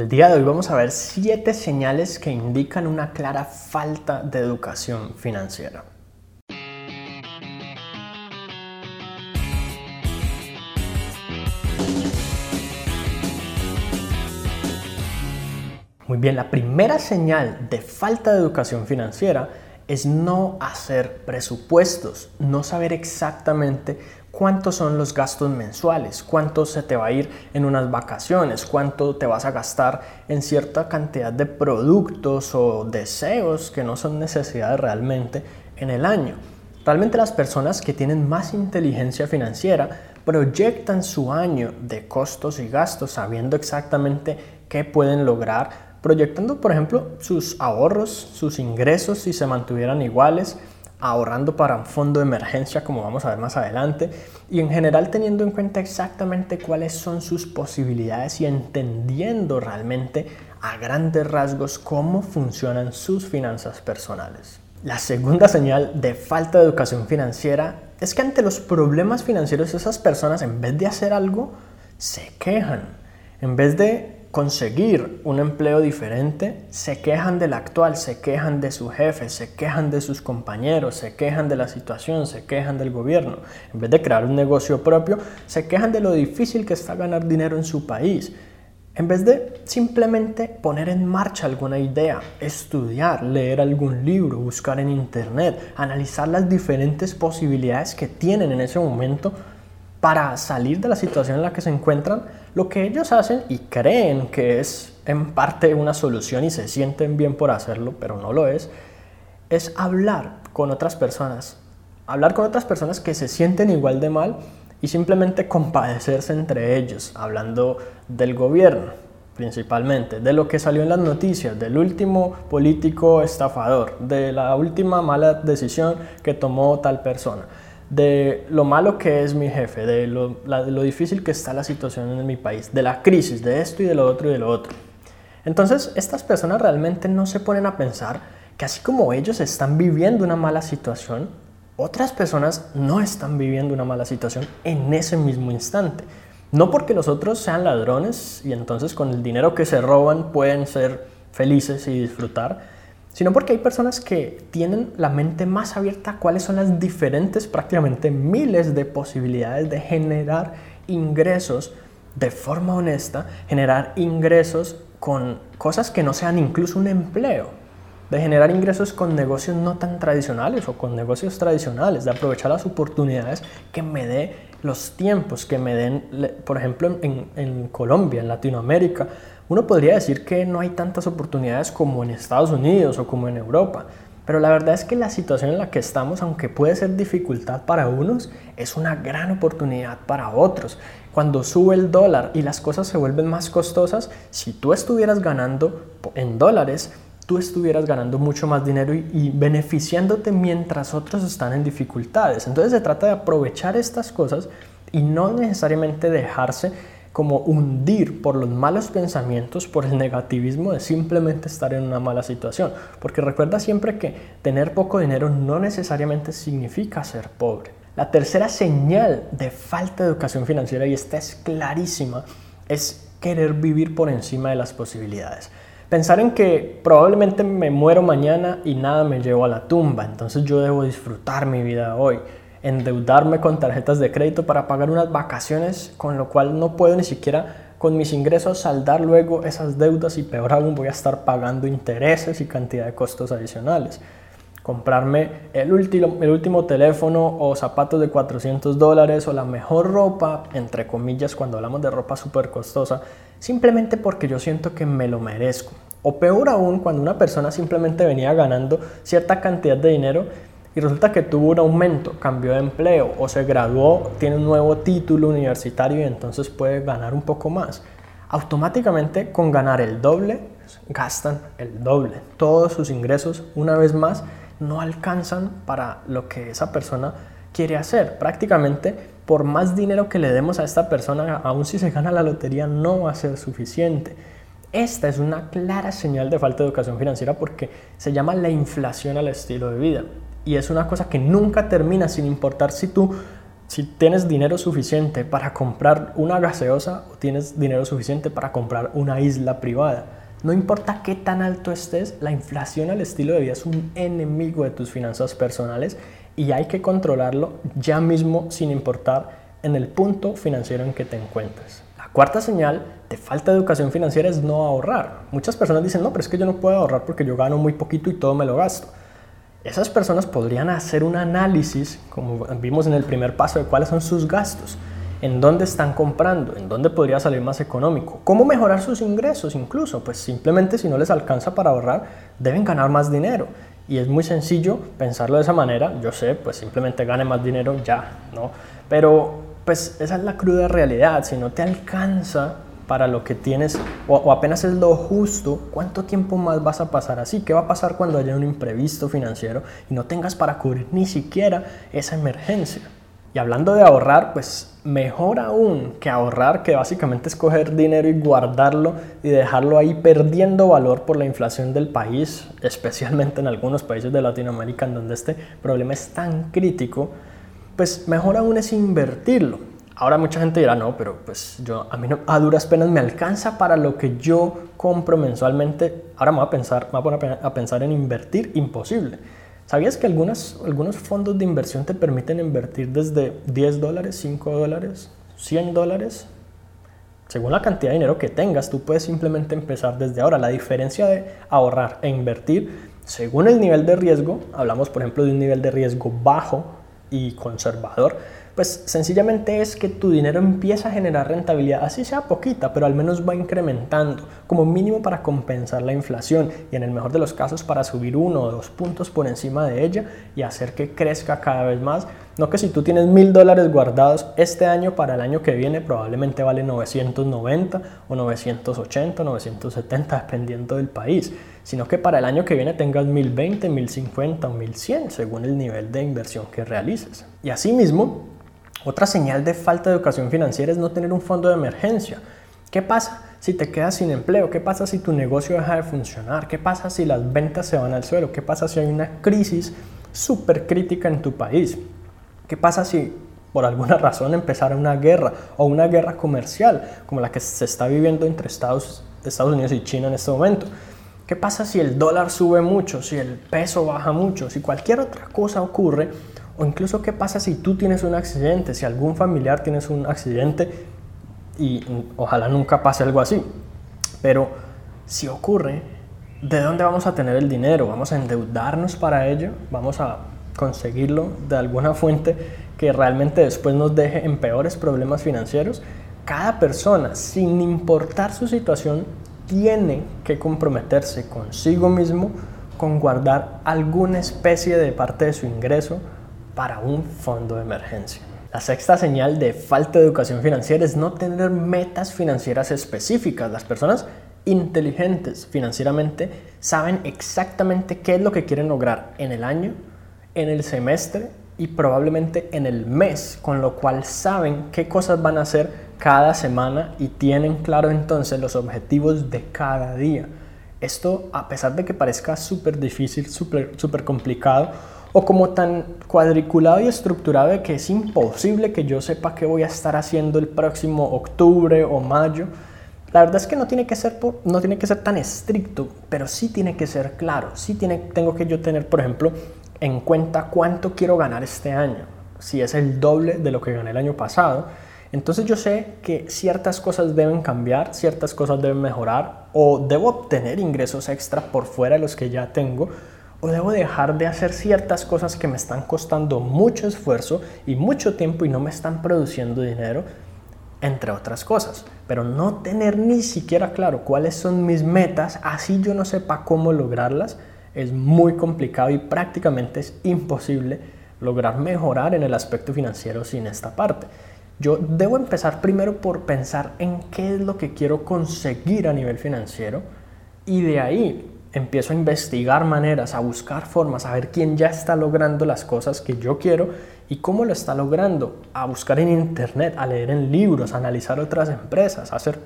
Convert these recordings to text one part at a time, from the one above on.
El día de hoy vamos a ver siete señales que indican una clara falta de educación financiera. Muy bien, la primera señal de falta de educación financiera es no hacer presupuestos, no saber exactamente cuántos son los gastos mensuales, cuánto se te va a ir en unas vacaciones, cuánto te vas a gastar en cierta cantidad de productos o deseos que no son necesidades realmente en el año. Realmente las personas que tienen más inteligencia financiera proyectan su año de costos y gastos sabiendo exactamente qué pueden lograr proyectando, por ejemplo, sus ahorros, sus ingresos si se mantuvieran iguales, ahorrando para un fondo de emergencia como vamos a ver más adelante y en general teniendo en cuenta exactamente cuáles son sus posibilidades y entendiendo realmente a grandes rasgos cómo funcionan sus finanzas personales. La segunda señal de falta de educación financiera es que ante los problemas financieros esas personas en vez de hacer algo se quejan. En vez de conseguir un empleo diferente, se quejan del actual, se quejan de su jefe, se quejan de sus compañeros, se quejan de la situación, se quejan del gobierno. En vez de crear un negocio propio, se quejan de lo difícil que está ganar dinero en su país. En vez de simplemente poner en marcha alguna idea, estudiar, leer algún libro, buscar en internet, analizar las diferentes posibilidades que tienen en ese momento, para salir de la situación en la que se encuentran, lo que ellos hacen y creen que es en parte una solución y se sienten bien por hacerlo, pero no lo es, es hablar con otras personas. Hablar con otras personas que se sienten igual de mal y simplemente compadecerse entre ellos, hablando del gobierno principalmente, de lo que salió en las noticias, del último político estafador, de la última mala decisión que tomó tal persona de lo malo que es mi jefe, de lo, difícil que está la situación en mi país, de la crisis, de esto y de lo otro y de lo otro. Entonces, estas personas realmente no se ponen a pensar que así como ellos están viviendo una mala situación, otras personas no están viviendo una mala situación en ese mismo instante. No porque los otros sean ladrones y entonces con el dinero que se roban pueden ser felices y disfrutar, sino porque hay personas que tienen la mente más abierta a cuáles son las diferentes, prácticamente miles de posibilidades de generar ingresos de forma honesta, generar ingresos con cosas que no sean incluso un empleo, de generar ingresos con negocios no tan tradicionales o con negocios tradicionales, de aprovechar las oportunidades que me dé los tiempos, que me den, por ejemplo, en, en Colombia, en Latinoamérica, uno podría decir que no hay tantas oportunidades como en Estados Unidos o como en Europa, pero la verdad es que la situación en la que estamos, aunque puede ser dificultad para unos, es una gran oportunidad para otros. Cuando sube el dólar y las cosas se vuelven más costosas, si tú estuvieras ganando en dólares, tú estuvieras ganando mucho más dinero y, y, beneficiándote mientras otros están en dificultades. Entonces se trata de aprovechar estas cosas y no necesariamente dejarse como hundir por los malos pensamientos, por el negativismo de simplemente estar en una mala situación. Porque recuerda siempre que tener poco dinero no necesariamente significa ser pobre. La tercera señal de falta de educación financiera, y esta es clarísima, es querer vivir por encima de las posibilidades. Pensar en que probablemente me muero mañana y nada me llevo a la tumba, entonces yo debo disfrutar mi vida hoy endeudarme con tarjetas de crédito para pagar unas vacaciones, con lo cual no puedo ni siquiera con mis ingresos saldar luego esas deudas y peor aún voy a estar pagando intereses y cantidad de costos adicionales. Comprarme el último, el último teléfono o zapatos de 400 dólares o la mejor ropa, entre comillas, cuando hablamos de ropa súper costosa, simplemente porque yo siento que me lo merezco. O peor aún, cuando una persona simplemente venía ganando cierta cantidad de dinero y resulta que tuvo un aumento, cambió de empleo o se graduó, tiene un nuevo título universitario y entonces puede ganar un poco más. Automáticamente con ganar el doble, gastan el doble. Todos sus ingresos, una vez más, no alcanzan para lo que esa persona quiere hacer. Prácticamente, por más dinero que le demos a esta persona, aun si se gana la lotería, no va a ser suficiente. Esta es una clara señal de falta de educación financiera porque se llama la inflación al estilo de vida. Y es una cosa que nunca termina sin importar si tú si tienes dinero suficiente para comprar una gaseosa o tienes dinero suficiente para comprar una isla privada. No importa qué tan alto estés, la inflación al estilo de vida es un enemigo de tus finanzas personales y hay que controlarlo ya mismo sin importar en el punto financiero en que te encuentres. La cuarta señal de falta de educación financiera es no ahorrar. Muchas personas dicen, no, pero es que yo no puedo ahorrar porque yo gano muy poquito y todo me lo gasto esas personas podrían hacer un análisis, como vimos en el primer paso, de cuáles son sus gastos, en dónde están comprando, en dónde podría salir más económico, cómo mejorar sus ingresos incluso, pues simplemente si no les alcanza para ahorrar, deben ganar más dinero. Y es muy sencillo pensarlo de esa manera, yo sé, pues simplemente gane más dinero ya, ¿no? Pero pues esa es la cruda realidad, si no te alcanza para lo que tienes o, apenas es lo justo, ¿cuánto tiempo más vas a pasar así? ¿Qué va a pasar cuando haya un imprevisto financiero y no tengas para cubrir ni siquiera esa emergencia? Y hablando de ahorrar, pues mejor aún que ahorrar, que básicamente es coger dinero y guardarlo y dejarlo ahí perdiendo valor por la inflación del país, especialmente en algunos países de Latinoamérica en donde este problema es tan crítico, pues mejor aún es invertirlo. Ahora mucha gente dirá, no, pero pues yo a mí no, a duras penas me alcanza para lo que yo compro mensualmente. Ahora me voy a pensar, me a poner a pensar en invertir, imposible. ¿Sabías que algunos fondos de inversión te permiten invertir desde 10 dólares, 5 dólares, 100 dólares? Según la cantidad de dinero que tengas, tú puedes simplemente empezar desde ahora. La diferencia de ahorrar e invertir, según el nivel de riesgo, hablamos por ejemplo de un nivel de riesgo bajo y conservador, pues sencillamente es que tu dinero empieza a generar rentabilidad, así sea poquita, pero al menos va incrementando, como mínimo para compensar la inflación y en el mejor de los casos para subir uno o dos puntos por encima de ella y hacer que crezca cada vez más. No que si tú tienes mil dólares guardados este año para el año que viene probablemente vale 990 o 980, 970 dependiendo del país, sino que para el año que viene tengas 1020, 1050 o 1100 según el nivel de inversión que realices. Y asimismo, otra señal de falta de educación financiera es no tener un fondo de emergencia. ¿Qué pasa si te quedas sin empleo? ¿Qué pasa si tu negocio deja de funcionar? ¿Qué pasa si las ventas se van al suelo? ¿Qué pasa si hay una crisis súper crítica en tu país? ¿Qué pasa si por alguna razón empezara una guerra o una guerra comercial como la que se está viviendo entre Estados, Estados Unidos y China en este momento? ¿Qué pasa si el dólar sube mucho, si el peso baja mucho, si cualquier otra cosa ocurre? O incluso qué pasa si tú tienes un accidente, si algún familiar tienes un accidente y ojalá nunca pase algo así. Pero si ocurre, ¿de dónde vamos a tener el dinero? ¿Vamos a endeudarnos para ello? ¿Vamos a conseguirlo de alguna fuente que realmente después nos deje en peores problemas financieros? Cada persona, sin importar su situación, tiene que comprometerse consigo mismo con guardar alguna especie de parte de su ingreso para un fondo de emergencia. La sexta señal de falta de educación financiera es no tener metas financieras específicas. Las personas inteligentes financieramente saben exactamente qué es lo que quieren lograr en el año, en el semestre y probablemente en el mes, con lo cual saben qué cosas van a hacer cada semana y tienen claro entonces los objetivos de cada día. Esto, a pesar de que parezca súper difícil, súper complicado, o como tan cuadriculado y estructurado de que es imposible que yo sepa qué voy a estar haciendo el próximo octubre o mayo. La verdad es que no tiene que ser, no tiene que ser tan estricto, pero sí tiene que ser claro. Sí tiene, tengo que yo tener, por ejemplo, en cuenta cuánto quiero ganar este año. Si es el doble de lo que gané el año pasado, entonces yo sé que ciertas cosas deben cambiar, ciertas cosas deben mejorar o debo obtener ingresos extra por fuera de los que ya tengo o debo dejar de hacer ciertas cosas que me están costando mucho esfuerzo y mucho tiempo y no me están produciendo dinero, entre otras cosas. Pero no tener ni siquiera claro cuáles son mis metas, así yo no sepa cómo lograrlas, es muy complicado y prácticamente es imposible lograr mejorar en el aspecto financiero sin esta parte. Yo debo empezar primero por pensar en qué es lo que quiero conseguir a nivel financiero y de ahí empiezo a investigar maneras, a buscar formas, a ver quién ya está logrando las cosas que yo quiero y cómo lo está logrando, a buscar en internet, a leer en libros, a analizar otras empresas, a hacer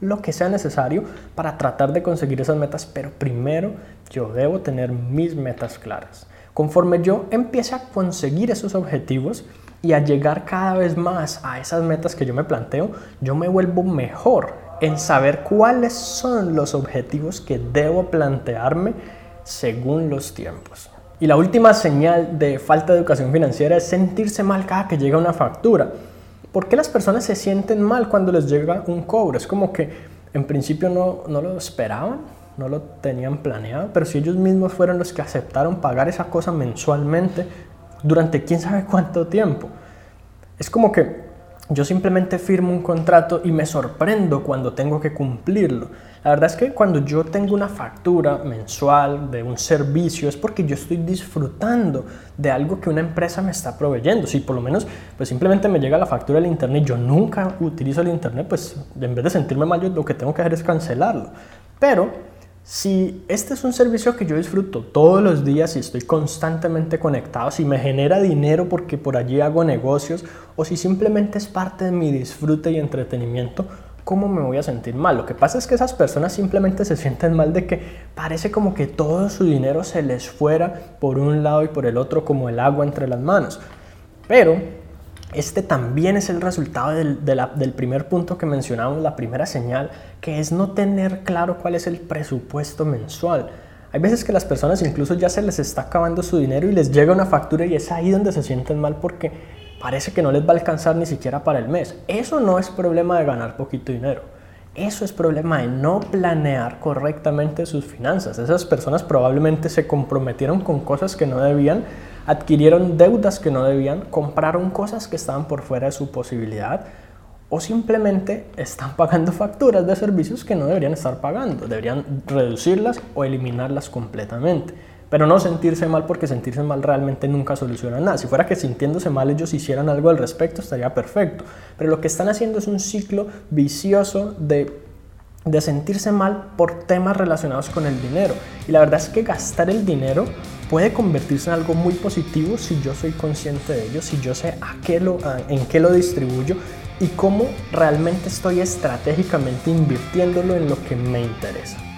lo que sea necesario para tratar de conseguir esas metas, pero primero yo debo tener mis metas claras. Conforme yo empiece a conseguir esos objetivos, Y a llegar cada vez más a esas metas que yo me planteo, yo me vuelvo mejor en saber cuáles son los objetivos que debo plantearme según los tiempos. Y la última señal de falta de educación financiera es sentirse mal cada que llega una factura. ¿Por qué las personas se sienten mal cuando les llega un cobro? Es como que en principio no, no lo esperaban, no lo tenían planeado, pero si ellos mismos fueron los que aceptaron pagar esa cosa mensualmente durante quién sabe cuánto tiempo. Es como que yo simplemente firmo un contrato y me sorprendo cuando tengo que cumplirlo. La verdad es que cuando yo tengo una factura mensual de un servicio es porque yo estoy disfrutando de algo que una empresa me está proveyendo. Si por lo menos pues simplemente me llega la factura del internet, yo nunca utilizo el internet, pues en vez de sentirme mal lo que tengo que hacer es cancelarlo. Pero si este es un servicio que yo disfruto todos los días y estoy constantemente conectado, si me genera dinero porque por allí hago negocios o si simplemente es parte de mi disfrute y entretenimiento, ¿cómo me voy a sentir mal? Lo que pasa es que esas personas simplemente se sienten mal de que parece como que todo su dinero se les fuera por un lado y por el otro como el agua entre las manos. Pero este también es el resultado del, primer punto que mencionamos, la primera señal, que es no tener claro cuál es el presupuesto mensual. Hay veces que las personas incluso ya se les está acabando su dinero y les llega una factura y es ahí donde se sienten mal porque parece que no les va a alcanzar ni siquiera para el mes. Eso no es problema de ganar poquito dinero. Eso es problema de no planear correctamente sus finanzas. Esas personas probablemente se comprometieron con cosas que no debían adquirieron deudas que no debían, compraron cosas que estaban por fuera de su posibilidad o simplemente están pagando facturas de servicios que no deberían estar pagando. Deberían reducirlas o eliminarlas completamente. Pero no sentirse mal porque sentirse mal realmente nunca soluciona nada. Si fuera que sintiéndose mal ellos hicieran algo al respecto estaría perfecto. Pero lo que están haciendo es un ciclo vicioso de de sentirse mal por temas relacionados con el dinero. Y la verdad es que gastar el dinero puede convertirse en algo muy positivo si yo soy consciente de ello, si yo sé a qué lo, en qué lo distribuyo y cómo realmente estoy estratégicamente invirtiéndolo en lo que me interesa.